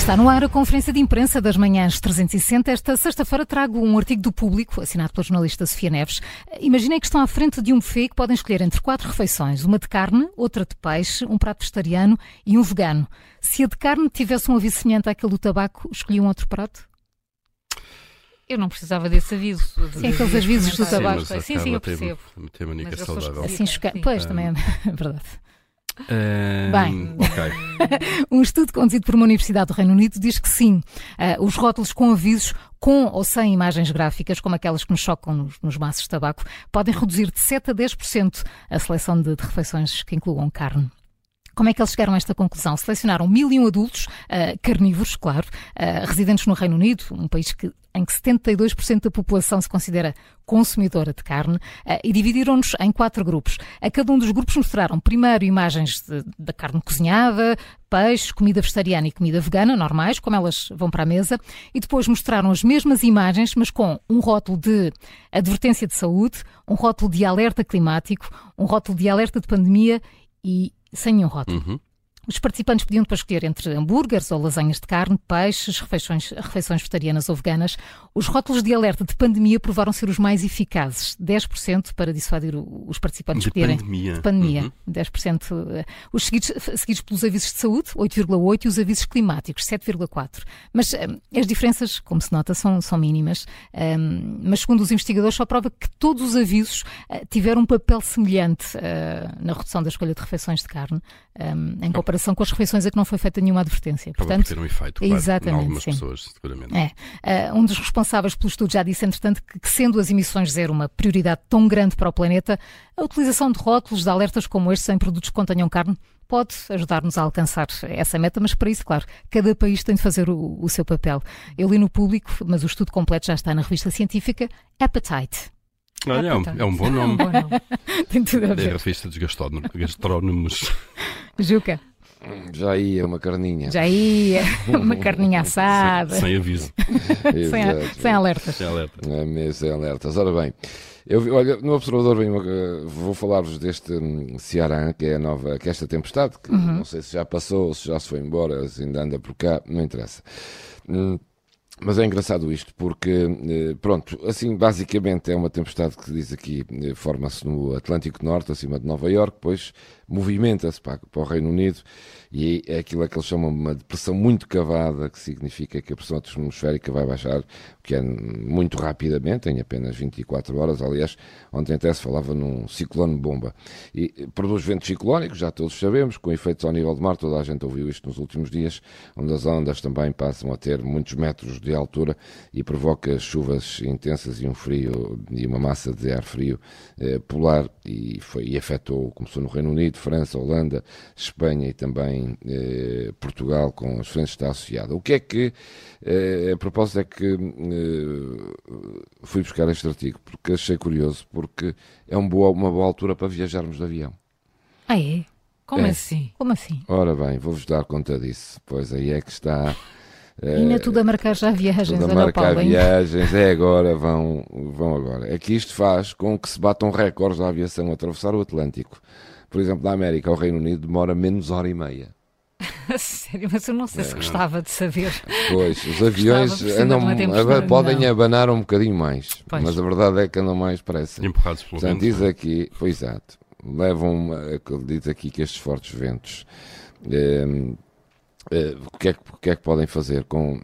Está no ar a conferência de imprensa das manhãs 360. Esta sexta-feira trago um artigo do público, assinado pela jornalista Sofia Neves. Imaginem que estão à frente de um buffet que podem escolher entre quatro refeições: uma de carne, outra de peixe, um prato vegetariano e um vegano. Se a de carne tivesse um aviso semelhante àquele do tabaco, escolhiam outro prato? Eu não precisava desse aviso. Sim, aqueles avisos do tabaco. Sim, sim, eu percebo. Tem que é saudável. Assim. Pois, também é verdade. Um, Bem. ok. Um estudo conduzido por uma universidade do Reino Unido diz que sim, ah, os rótulos com avisos com ou sem imagens gráficas, como aquelas que nos chocam nos, nos maços de tabaco, podem reduzir de 7 a 10% a seleção de, de refeições que incluam carne. Como é que eles chegaram a esta conclusão? Selecionaram 1001 adultos, ah, carnívoros, claro, ah, residentes no Reino Unido, um país que, em que 72% da população se considera consumidora de carne, ah, e dividiram-nos em quatro grupos. A cada um dos grupos mostraram primeiro imagens da carne cozinhada, peixe, comida vegetariana e comida vegana, normais, como elas vão para a mesa, e depois mostraram as mesmas imagens, mas com um rótulo de advertência de saúde, um rótulo de alerta climático, um rótulo de alerta de pandemia e sem nenhum rótulo. Uhum. Os participantes podiam depois escolher entre hambúrgueres ou lasanhas de carne, peixes, refeições, refeições vegetarianas ou veganas. Os rótulos de alerta de pandemia provaram ser os mais eficazes, 10% para dissuadir os participantes De escolherem. pandemia. De pandemia, Uhum. 10%. eh, Os seguidos, seguidos pelos avisos de saúde, 8,8%, e os avisos climáticos, 7,4%. Mas eh, as diferenças, como se nota, são, são mínimas. Eh, mas segundo os investigadores, só prova que todos os avisos eh, tiveram um papel semelhante na redução da escolha de refeições de carne, eh, em comparação com as refeições a que não foi feita nenhuma advertência. Acaba Portanto, por ter um efeito, claro, exatamente, em algumas sim. pessoas, seguramente. é. Uh, um dos responsáveis pelo estudo já disse, entretanto, que, que sendo as emissões zero uma prioridade tão grande para o planeta, a utilização de rótulos de alertas como estes em produtos que contenham carne pode ajudar-nos a alcançar essa meta, mas para isso, claro, cada país tem de fazer o, o seu papel. Eu li no público, mas o estudo completo já está na revista científica Appetite. Olha, é um, é um bom nome. Bom, não. Tem tudo a É a ver. revista dos gastrónom- gastrónomos. Juca, Já ia uma carninha. já ia uma carninha assada, sem, sem aviso. sem, sem alertas. Sem alerta. É mesmo, sem alertas. Ora bem, eu, olha, no Observador vem uma- vou falar-vos deste hum, Ceará, que é a nova, que é esta tempestade, que não sei se já passou, ou se já se foi embora, se ainda anda por cá, não interessa. Mas é engraçado isto, porque, eh, pronto, assim, basicamente é uma tempestade que diz aqui, eh, forma-se no Atlântico Norte, acima de Nova Iorque, depois movimenta-se para, para o Reino Unido e é aquilo que eles chamam de uma depressão muito cavada, que significa que a pressão atmosférica vai baixar, que é muito rapidamente, em apenas 24 horas. Aliás, ontem até se falava num ciclone bomba. E eh, produz ventos ciclónicos, já todos sabemos, com efeitos ao nível do mar, toda a gente ouviu isto nos últimos dias, onde as ondas também passam a ter muitos metros de altura e provoca chuvas intensas e um frio e uma massa de ar frio eh, polar e, foi, e afetou, começou no Reino Unido, França, Holanda, Espanha e também eh, Portugal, com as frentes está associada. O que é que, eh, a propósito, é que eh, fui buscar este artigo, porque achei curioso, porque é um boa- uma boa altura para viajarmos de avião. Ah, é? Como É. assim? Como assim? Ora bem, vou-vos dar conta disso, pois aí é que está. Eh, Ainda tudo a marcar já viagens, Tudo a marcar Paulo. viagens, é agora, vão, vão agora. É que isto faz com que se batam recordes da aviação a atravessar o Atlântico. Por exemplo, da América ao Reino Unido demora menos hora e meia. Sério, mas eu não sei É. se gostava de saber. Pois, os aviões andam, agora podem não. abanar um bocadinho mais, Pois. mas a verdade é que andam mais depressa. Empurrados pelo Portanto, vento. diz aqui, pois exato, levam, a- diz aqui que estes fortes ventos, eh, eh, o, que é que, o que é que podem fazer com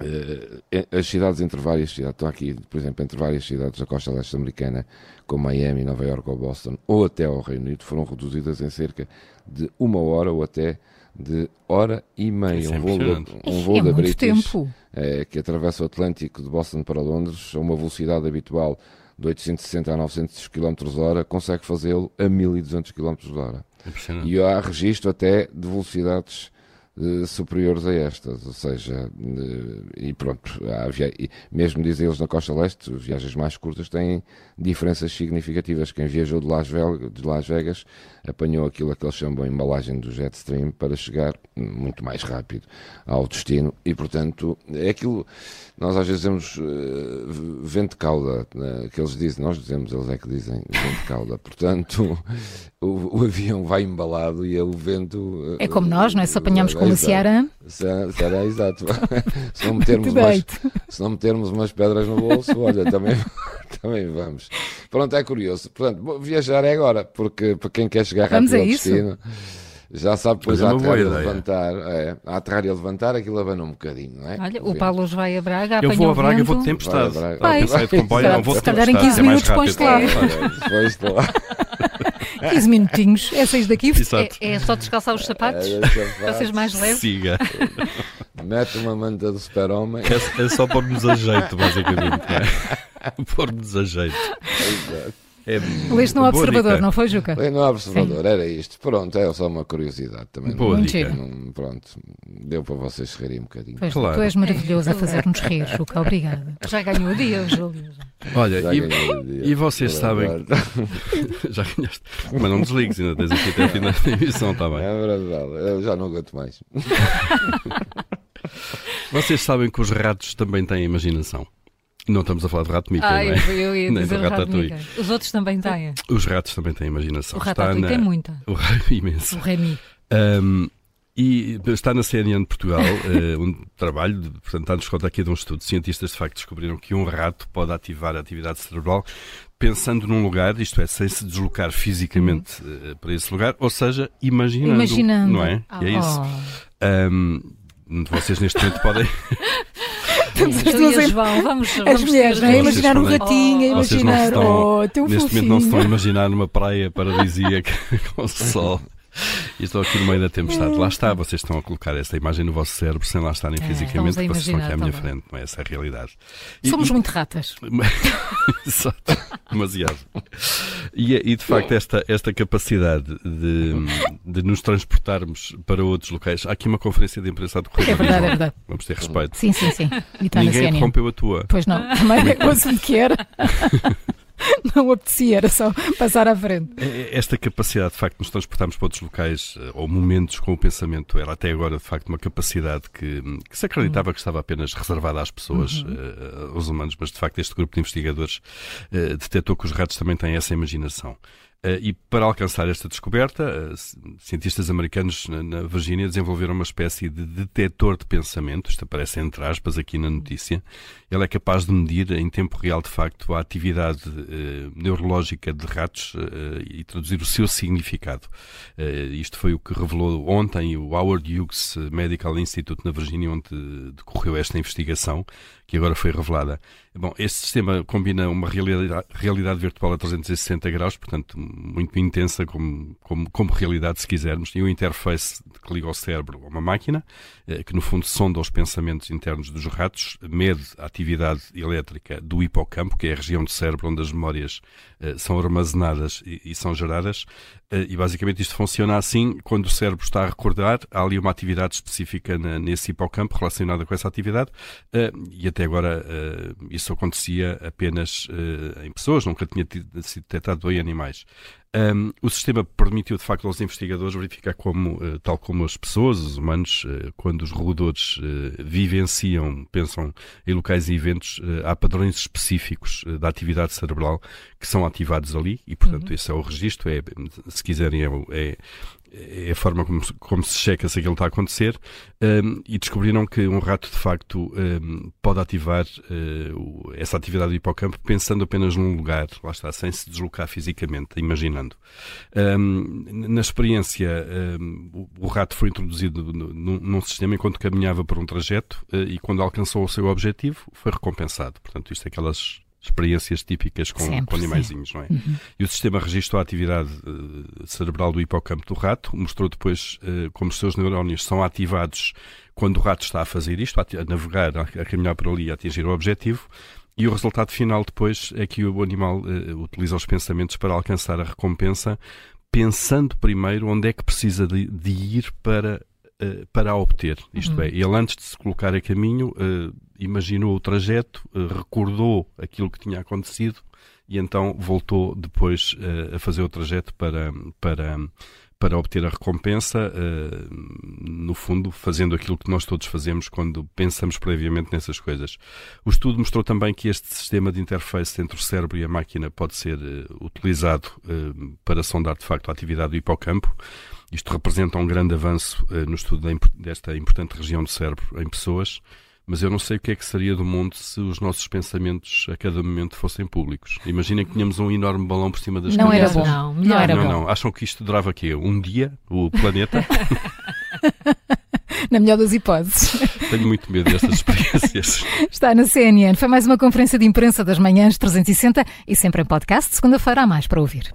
eh, as cidades entre várias cidades, estou aqui, por exemplo, entre várias cidades da costa leste americana, como Miami, Nova York ou Boston, ou até ao Reino Unido, foram reduzidas em cerca de uma hora ou até de hora e meia. É um voo, de- um voo é da British tempo. eh, que atravessa o Atlântico de Boston para Londres a uma velocidade habitual de 860 a 900 km hora, consegue fazê-lo a 1200 km hora. E há registro até de velocidades superiores a estas, ou seja, eh, e pronto, via- mesmo dizem eles na costa leste, as viagens mais curtas têm diferenças significativas. Quem viajou de Las, Vegas, de Las Vegas apanhou aquilo que eles chamam de embalagem do jet stream para chegar muito mais rápido ao destino e, portanto, é aquilo. Nós às vezes dizemos eh, vento cauda, né, que eles dizem, nós dizemos, eles é que dizem vento cauda. Portanto, o, o avião vai embalado e é o vento. É como nós, não é? Se apanhamos Como Exato. Ceará. Ceará, Ceará, exato. se, não metermos mais, se não metermos umas pedras no bolso, olha, também, também vamos. Pronto, é curioso. Portanto, vou- viajar é agora, porque para quem quer chegar Vamos rápido ao isso? destino, já sabe depois é a uma aterrar e levantar. É, a aterrar e a levantar, aquilo abana um bocadinho, não é? Olha, o. Paulo vai a Braga, Eu vou a Braga, vento. vou de tempestade. Vai Eu não vou de Se calhar em tempestade, 15 é mais minutos pões-te lá. rápido. Olha, depois estou lá. 15 minutinhos. É seis daqui. Exato. É, é só descalçar os sapatos É, para seres mais leve. Siga. Mete uma manta do super-homem. É, é só pôr-nos a jeito, basicamente. É? Pôr-nos a jeito. Exato. É Leste no boa observador, dica. não foi, Juca? Bem, no observador, era isto. Pronto, é só uma curiosidade também. Boa Muito dica. Não- pronto, deu para vocês rirem um bocadinho. Pois, Claro. Tu és maravilhoso a fazer-nos rir, Juca. Obrigada. Já ganhou o dia, Júlio. Olha, e, o dia. e vocês sabem. Já ganhaste. Mas não desligues, ainda tens aqui até o fim da emissão, está bem. É verdade, eu já não aguento mais. Vocês sabem que os ratos também têm imaginação. Não estamos a falar de rato Mickey, Ah, não é? eu ia Nem dizer do o rato. Mickey. Os outros também têm. Os ratos também têm imaginação. O Ratatouille tem muita. O rato imenso. O Remy. Um, e está na CNN de Portugal eh, um trabalho, de- portanto, está-nos conta aqui de um estudo. Cientistas de facto descobriram que um rato pode ativar a atividade cerebral pensando num lugar, isto é, sem se deslocar fisicamente eh, para esse lugar, ou seja, imaginando. Imaginando. Não é? Ah, E é isso. Oh. Um, vocês neste momento podem. Estamos as duas a em- João, vamos, As vamos mulheres, não é? Imaginar um ratinho, Vocês não imaginar. estão- Oh, tão neste momento não se estão a fofinho. imaginar numa praia paradisíaca com sol. E estou aqui no meio da tempestade. Lá está, vocês estão a colocar essa imagem no vosso cérebro sem lá estarem É, fisicamente, a vocês estão aqui à minha também. frente, não é? Essa é a realidade. E- Somos e- muito ratas. Exato, demasiado. E, e, de facto, esta, esta capacidade de, de nos transportarmos para outros locais. Há aqui uma conferência de imprensa do Correio É da verdade, é verdade. Vamos ter respeito. Sim, sim, sim. E está na Ninguém interrompeu a tua. Pois não, também é assunto que era. Não apetecia, era só passar à frente. É- Esta capacidade, de facto, de nos transportarmos para outros locais eh, ou momentos com o pensamento era até agora, de facto, uma capacidade que, que se acreditava que estava apenas reservada às pessoas, eh, aos humanos, mas de facto este grupo de investigadores eh, detectou que os ratos também têm essa imaginação. Eh, e para alcançar esta descoberta, eh, ci- cientistas americanos na, Virgínia desenvolveram uma espécie de detetor de pensamento, isto aparece entre aspas aqui na notícia. Ele é capaz de medir em tempo real, de facto, a atividade eh, neurológica de ratos e traduzir o seu significado. Isto foi o que revelou ontem o Howard Hughes Medical Institute na Virgínia, onde decorreu esta investigação, que agora foi revelada. Bom, este sistema combina uma realidade, realidade virtual a 360 graus, portanto, muito intensa como, como, como realidade, se quisermos, e um interface que liga o cérebro a uma máquina, eh, que no fundo sonda os pensamentos internos dos ratos, mede a atividade elétrica do hipocampo, que é a região do cérebro onde as memórias eh, são armazenadas e, e são geradas, eh, e basicamente isto funciona assim, quando o cérebro está a recordar, há ali uma atividade específica nesse hipocampo relacionada com essa atividade, e até agora eh, isso acontecia apenas eh, em pessoas, nunca tinha tido- sido detectado em animais. Um, o sistema permitiu, de facto, aos investigadores verificar como, eh, tal como as pessoas, os humanos, quando os roedores vivenciam, pensam em locais e eventos, há padrões específicos da atividade cerebral que são ativados ali e, portanto, esse é o registro, é, se quiserem, é, é, é a forma como, como se checa se aquilo está a acontecer um, e descobriram que um rato de facto um, pode ativar uh, essa atividade do hipocampo pensando apenas num lugar, lá está, sem se deslocar fisicamente, imaginando. Um, na experiência, um, o, rato foi introduzido num, num sistema enquanto caminhava por um trajeto uh, e quando alcançou o seu objetivo foi recompensado. Portanto, isto é aquelas experiências típicas com, Sempre, com animaizinhos, não é? E o sistema registrou a atividade eh, cerebral do hipocampo do rato, mostrou depois eh, como os seus neurónios são ativados quando o rato está a fazer isto, a, a navegar, a, a caminhar por ali e a atingir o objetivo. E o resultado final depois é que o animal eh, utiliza os pensamentos para alcançar a recompensa, pensando primeiro onde é que precisa de, de ir para, eh, para a obter. Isto é, ele antes de se colocar a caminho, eh, imaginou o trajeto, eh, recordou aquilo que tinha acontecido e então voltou depois a fazer o trajeto para, para, para obter a recompensa, no fundo, fazendo aquilo que nós todos fazemos quando pensamos previamente nessas coisas. O estudo mostrou também que este sistema de interface entre o cérebro e a máquina pode ser utilizado para sondar, de facto, a atividade do hipocampo. Isto representa um grande avanço no estudo desta importante região do cérebro em pessoas mas eu não sei o que é que seria do mundo se os nossos pensamentos a cada momento fossem públicos. Imaginem que tínhamos um enorme balão por cima das não cabeças. Era bom. Não, não era não, bom. Não, Acham que isto durava aqui um dia, o planeta? Na melhor das hipóteses. Tenho muito medo destas experiências. Está na CNN. Foi mais uma conferência de imprensa das manhãs 360 e sempre em podcast, segunda-feira há mais para ouvir.